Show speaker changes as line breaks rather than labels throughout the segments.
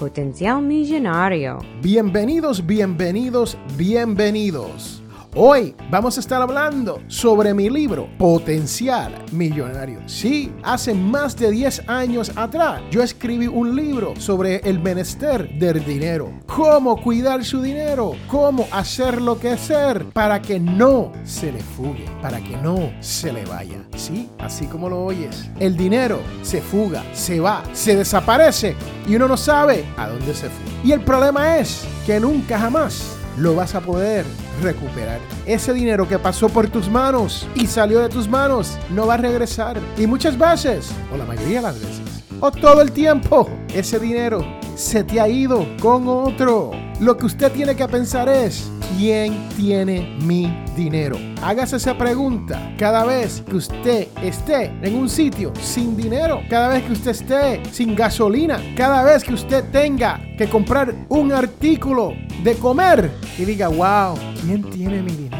Potencial Millonario.
Bienvenidos, bienvenidos, bienvenidos. Hoy vamos a estar hablando sobre mi libro Potencial Millonario. Sí, hace más de 10 años atrás yo escribí un libro sobre el menester del dinero. Cómo cuidar su dinero, cómo hacer lo que hacer para que no se le fugue, para que no se le vaya. Sí, así como lo oyes. El dinero se fuga, se va, se desaparece y uno no sabe a dónde se fue. Y el problema es que nunca jamás lo vas a poder recuperar. Ese dinero que pasó por tus manos y salió de tus manos no va a regresar. Y muchas veces, o la mayoría de las veces, o todo el tiempo, ese dinero se te ha ido con otro. Lo que usted tiene que pensar es, ¿quién tiene mi dinero? Hágase esa pregunta cada vez que usted esté en un sitio sin dinero, cada vez que usted esté sin gasolina, cada vez que usted tenga que comprar un artículo de comer y diga, wow, ¿quién tiene mi dinero?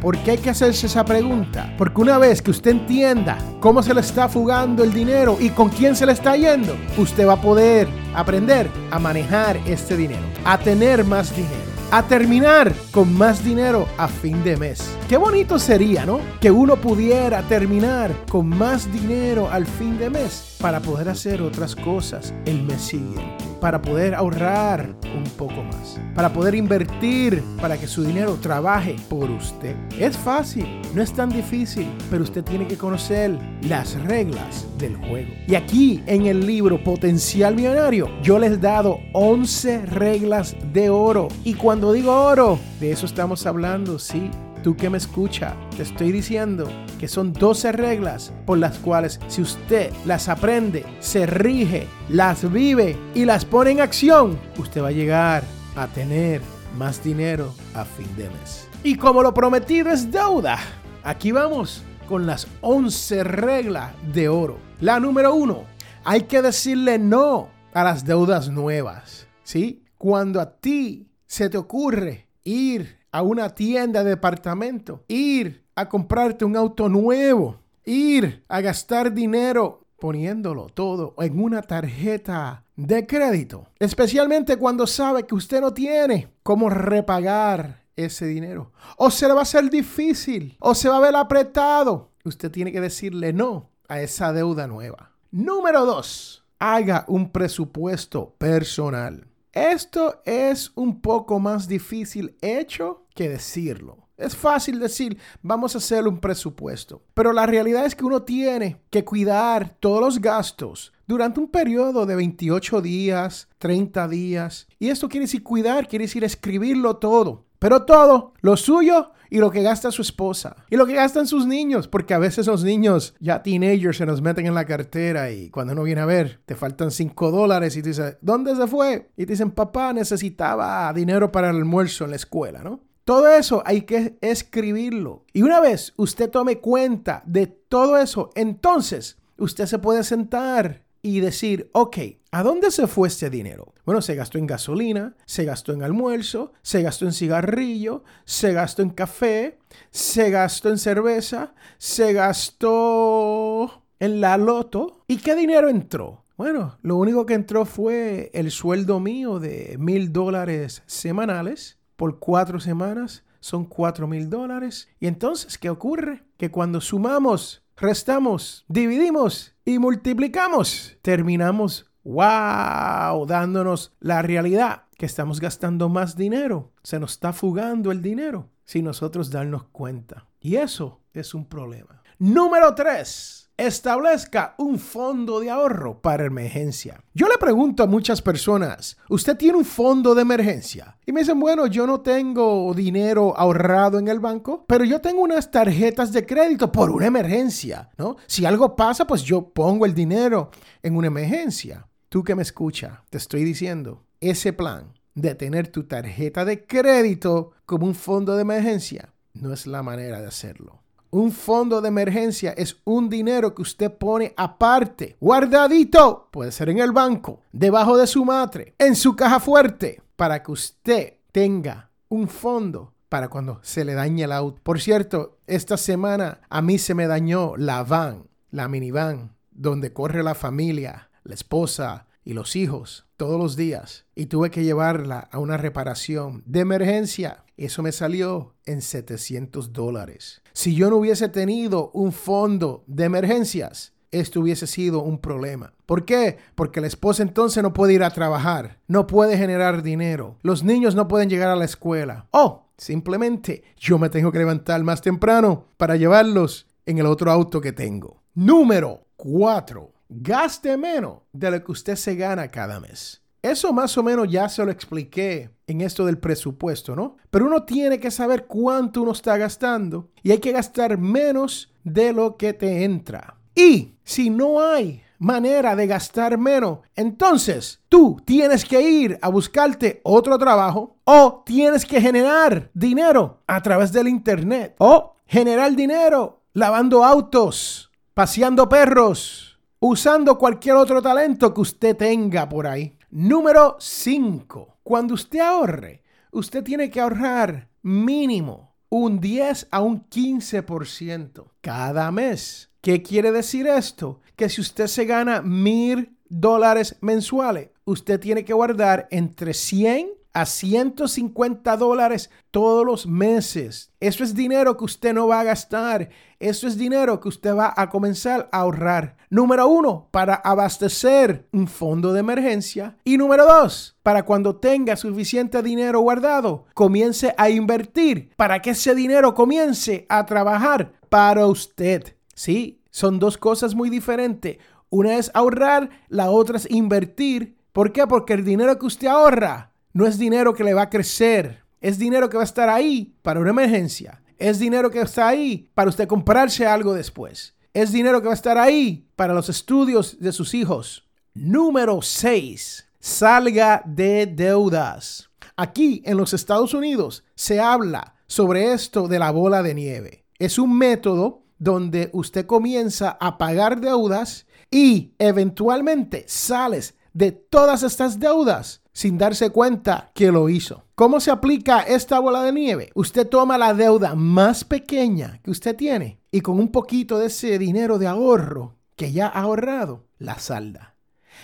¿Por qué hay que hacerse esa pregunta? Porque una vez que usted entienda cómo se le está fugando el dinero y con quién se le está yendo, usted va a poder aprender a manejar este dinero, a tener más dinero a terminar con más dinero a fin de mes. Qué bonito sería, ¿no? Que uno pudiera terminar con más dinero al fin de mes para poder hacer otras cosas el mes siguiente, para poder ahorrar un poco más, para poder invertir para que su dinero trabaje por usted. Es fácil, no es tan difícil, pero usted tiene que conocer las reglas del juego. Y aquí en el libro Potencial Millonario, yo les he dado 11 reglas de oro. Y cuando digo oro, de eso estamos hablando, sí tú que me escucha, te estoy diciendo que son 12 reglas por las cuales si usted las aprende, se rige, las vive y las pone en acción, usted va a llegar a tener más dinero a fin de mes. Y como lo prometido es deuda, aquí vamos con las 11 reglas de oro. La número uno, hay que decirle no a las deudas nuevas. ¿Sí? Cuando a ti se te ocurre ir a una tienda de departamento, ir a comprarte un auto nuevo, ir a gastar dinero poniéndolo todo en una tarjeta de crédito, especialmente cuando sabe que usted no tiene cómo repagar ese dinero. O se le va a hacer difícil, o se va a ver apretado. Usted tiene que decirle no a esa deuda nueva. Número dos, haga un presupuesto personal. Esto es un poco más difícil hecho que decirlo. Es fácil decir, vamos a hacer un presupuesto, pero la realidad es que uno tiene que cuidar todos los gastos durante un periodo de 28 días, 30 días. Y esto quiere decir cuidar, quiere decir escribirlo todo. Pero todo, lo suyo y lo que gasta su esposa. Y lo que gastan sus niños, porque a veces los niños ya teenagers se nos meten en la cartera y cuando uno viene a ver, te faltan 5 dólares y te dice, ¿dónde se fue? Y te dicen, papá necesitaba dinero para el almuerzo en la escuela, ¿no? Todo eso hay que escribirlo. Y una vez usted tome cuenta de todo eso, entonces usted se puede sentar y decir, ok, ¿a dónde se fue este dinero? Bueno, se gastó en gasolina, se gastó en almuerzo, se gastó en cigarrillo, se gastó en café, se gastó en cerveza, se gastó en la loto. ¿Y qué dinero entró? Bueno, lo único que entró fue el sueldo mío de mil dólares semanales por cuatro semanas. Son cuatro mil dólares. Y entonces, ¿qué ocurre? Que cuando sumamos restamos, dividimos y multiplicamos, terminamos, wow, dándonos la realidad que estamos gastando más dinero. Se nos está fugando el dinero sin nosotros darnos cuenta. Y eso es un problema. Número 3 establezca un fondo de ahorro para emergencia. Yo le pregunto a muchas personas, ¿usted tiene un fondo de emergencia? Y me dicen, bueno, yo no tengo dinero ahorrado en el banco, pero yo tengo unas tarjetas de crédito por una emergencia, ¿no? Si algo pasa, pues yo pongo el dinero en una emergencia. Tú que me escucha, te estoy diciendo, ese plan de tener tu tarjeta de crédito como un fondo de emergencia no es la manera de hacerlo. Un fondo de emergencia es un dinero que usted pone aparte, guardadito, puede ser en el banco, debajo de su matre, en su caja fuerte, para que usted tenga un fondo para cuando se le dañe el auto. Por cierto, esta semana a mí se me dañó la van, la minivan, donde corre la familia, la esposa y los hijos todos los días y tuve que llevarla a una reparación de emergencia. Eso me salió en 700 dólares. Si yo no hubiese tenido un fondo de emergencias, esto hubiese sido un problema. ¿Por qué? Porque la esposa entonces no puede ir a trabajar, no puede generar dinero, los niños no pueden llegar a la escuela. Oh, simplemente yo me tengo que levantar más temprano para llevarlos en el otro auto que tengo. Número 4. Gaste menos de lo que usted se gana cada mes. Eso más o menos ya se lo expliqué en esto del presupuesto, ¿no? Pero uno tiene que saber cuánto uno está gastando y hay que gastar menos de lo que te entra. Y si no hay manera de gastar menos, entonces tú tienes que ir a buscarte otro trabajo o tienes que generar dinero a través del internet o generar dinero lavando autos, paseando perros, usando cualquier otro talento que usted tenga por ahí. Número 5. Cuando usted ahorre, usted tiene que ahorrar mínimo un 10 a un 15% cada mes. ¿Qué quiere decir esto? Que si usted se gana mil dólares mensuales, usted tiene que guardar entre 100 a 150 dólares todos los meses. Eso es dinero que usted no va a gastar. Eso es dinero que usted va a comenzar a ahorrar. Número uno, para abastecer un fondo de emergencia. Y número dos, para cuando tenga suficiente dinero guardado, comience a invertir para que ese dinero comience a trabajar para usted. Sí, son dos cosas muy diferentes. Una es ahorrar, la otra es invertir. ¿Por qué? Porque el dinero que usted ahorra no es dinero que le va a crecer. Es dinero que va a estar ahí para una emergencia. Es dinero que está ahí para usted comprarse algo después. Es dinero que va a estar ahí para los estudios de sus hijos. Número 6. Salga de deudas. Aquí en los Estados Unidos se habla sobre esto de la bola de nieve. Es un método donde usted comienza a pagar deudas y eventualmente sales de todas estas deudas sin darse cuenta que lo hizo. ¿Cómo se aplica esta bola de nieve? Usted toma la deuda más pequeña que usted tiene y con un poquito de ese dinero de ahorro que ya ha ahorrado, la salda.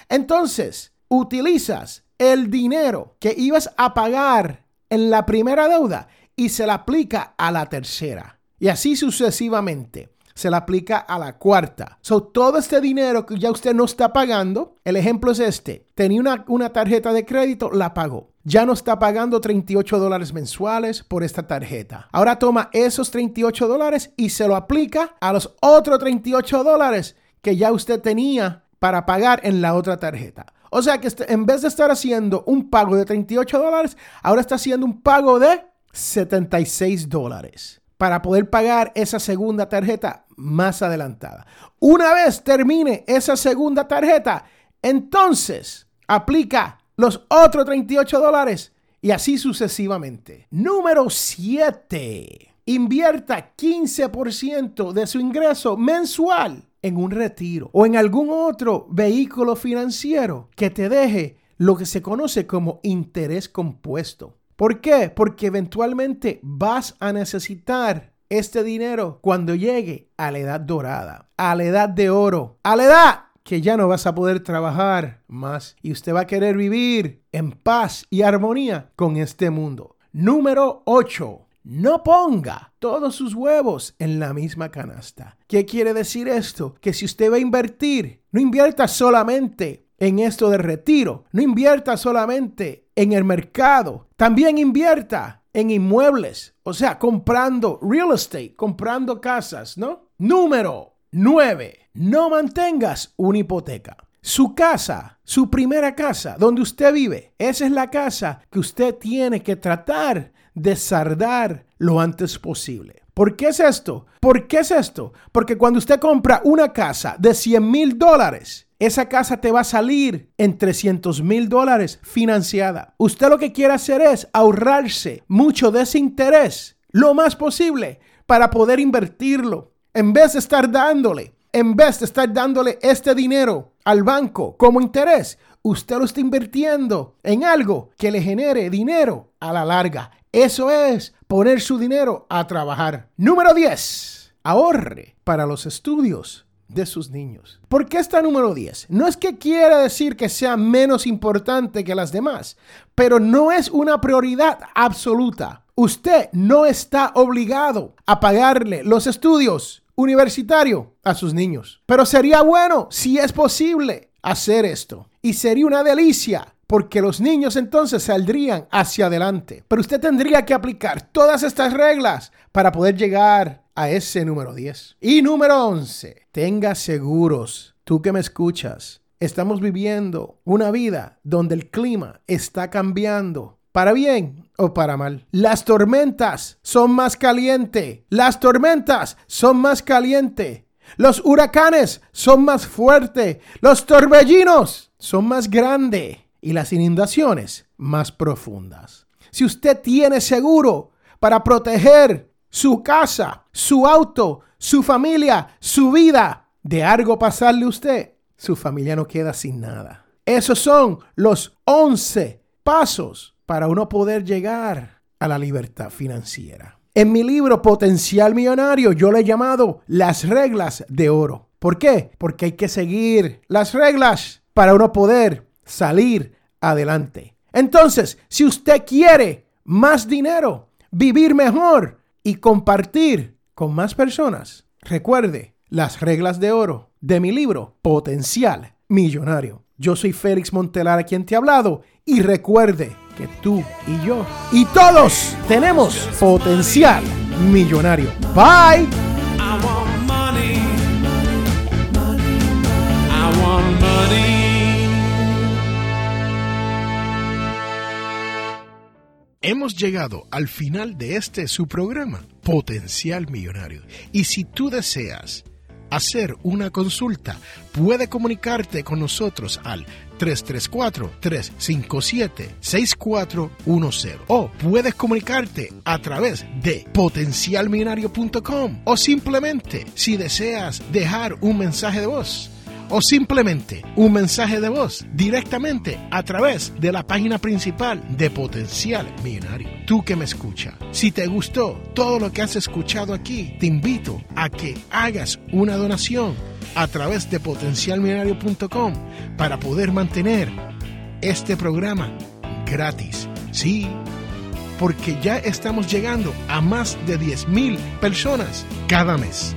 Entonces, utilizas el dinero que ibas a pagar en la primera deuda y se la aplica a la tercera. Y así sucesivamente se la aplica a la cuarta. So, todo este dinero que ya usted no está pagando, el ejemplo es este. Tenía una, una tarjeta de crédito, la pagó. Ya no está pagando 38 dólares mensuales por esta tarjeta. Ahora toma esos 38 dólares y se lo aplica a los otros 38 dólares que ya usted tenía para pagar en la otra tarjeta. O sea que este, en vez de estar haciendo un pago de 38 dólares, ahora está haciendo un pago de 76 dólares para poder pagar esa segunda tarjeta más adelantada. Una vez termine esa segunda tarjeta, entonces aplica los otros 38 dólares y así sucesivamente. Número 7. Invierta 15% de su ingreso mensual en un retiro o en algún otro vehículo financiero que te deje lo que se conoce como interés compuesto. ¿Por qué? Porque eventualmente vas a necesitar este dinero cuando llegue a la edad dorada, a la edad de oro, a la edad que ya no vas a poder trabajar más y usted va a querer vivir en paz y armonía con este mundo. Número 8. No ponga todos sus huevos en la misma canasta. ¿Qué quiere decir esto? Que si usted va a invertir, no invierta solamente en esto de retiro. No invierta solamente en el mercado. También invierta en inmuebles. O sea, comprando real estate, comprando casas, ¿no? Número 9. No mantengas una hipoteca. Su casa, su primera casa, donde usted vive, esa es la casa que usted tiene que tratar de sardar lo antes posible. ¿Por qué es esto? ¿Por qué es esto? Porque cuando usted compra una casa de 100 mil dólares esa casa te va a salir en 300 mil dólares financiada. Usted lo que quiere hacer es ahorrarse mucho de ese interés, lo más posible, para poder invertirlo. En vez de estar dándole, en vez de estar dándole este dinero al banco como interés, usted lo está invirtiendo en algo que le genere dinero a la larga. Eso es poner su dinero a trabajar. Número 10. Ahorre para los estudios de sus niños. ¿Por qué está número 10? No es que quiera decir que sea menos importante que las demás, pero no es una prioridad absoluta. Usted no está obligado a pagarle los estudios universitarios a sus niños. Pero sería bueno, si es posible, hacer esto. Y sería una delicia porque los niños entonces saldrían hacia adelante. Pero usted tendría que aplicar todas estas reglas para poder llegar a ese número 10. Y número 11, tenga seguros, tú que me escuchas. Estamos viviendo una vida donde el clima está cambiando para bien o para mal. Las tormentas son más calientes. Las tormentas son más calientes. Los huracanes son más fuertes. Los torbellinos son más grandes. Y las inundaciones más profundas. Si usted tiene seguro para proteger su casa, su auto, su familia, su vida, de algo pasarle a usted, su familia no queda sin nada. Esos son los 11 pasos para uno poder llegar a la libertad financiera. En mi libro Potencial Millonario yo le he llamado las reglas de oro. ¿Por qué? Porque hay que seguir las reglas para uno poder salir adelante. Entonces, si usted quiere más dinero, vivir mejor, y compartir con más personas. Recuerde las reglas de oro de mi libro Potencial Millonario. Yo soy Félix Montelar, a quien te ha hablado, y recuerde que tú y yo y todos tenemos potencial millonario. Bye. Hemos llegado al final de este su programa, Potencial Millonario. Y si tú deseas hacer una consulta, puede comunicarte con nosotros al 334-357-6410 o puedes comunicarte a través de potencialmillonario.com o simplemente si deseas dejar un mensaje de voz o simplemente un mensaje de voz directamente a través de la página principal de Potencial Millonario. Tú que me escucha, si te gustó todo lo que has escuchado aquí, te invito a que hagas una donación a través de potencialmillonario.com para poder mantener este programa gratis. Sí, porque ya estamos llegando a más de 10.000 personas cada mes.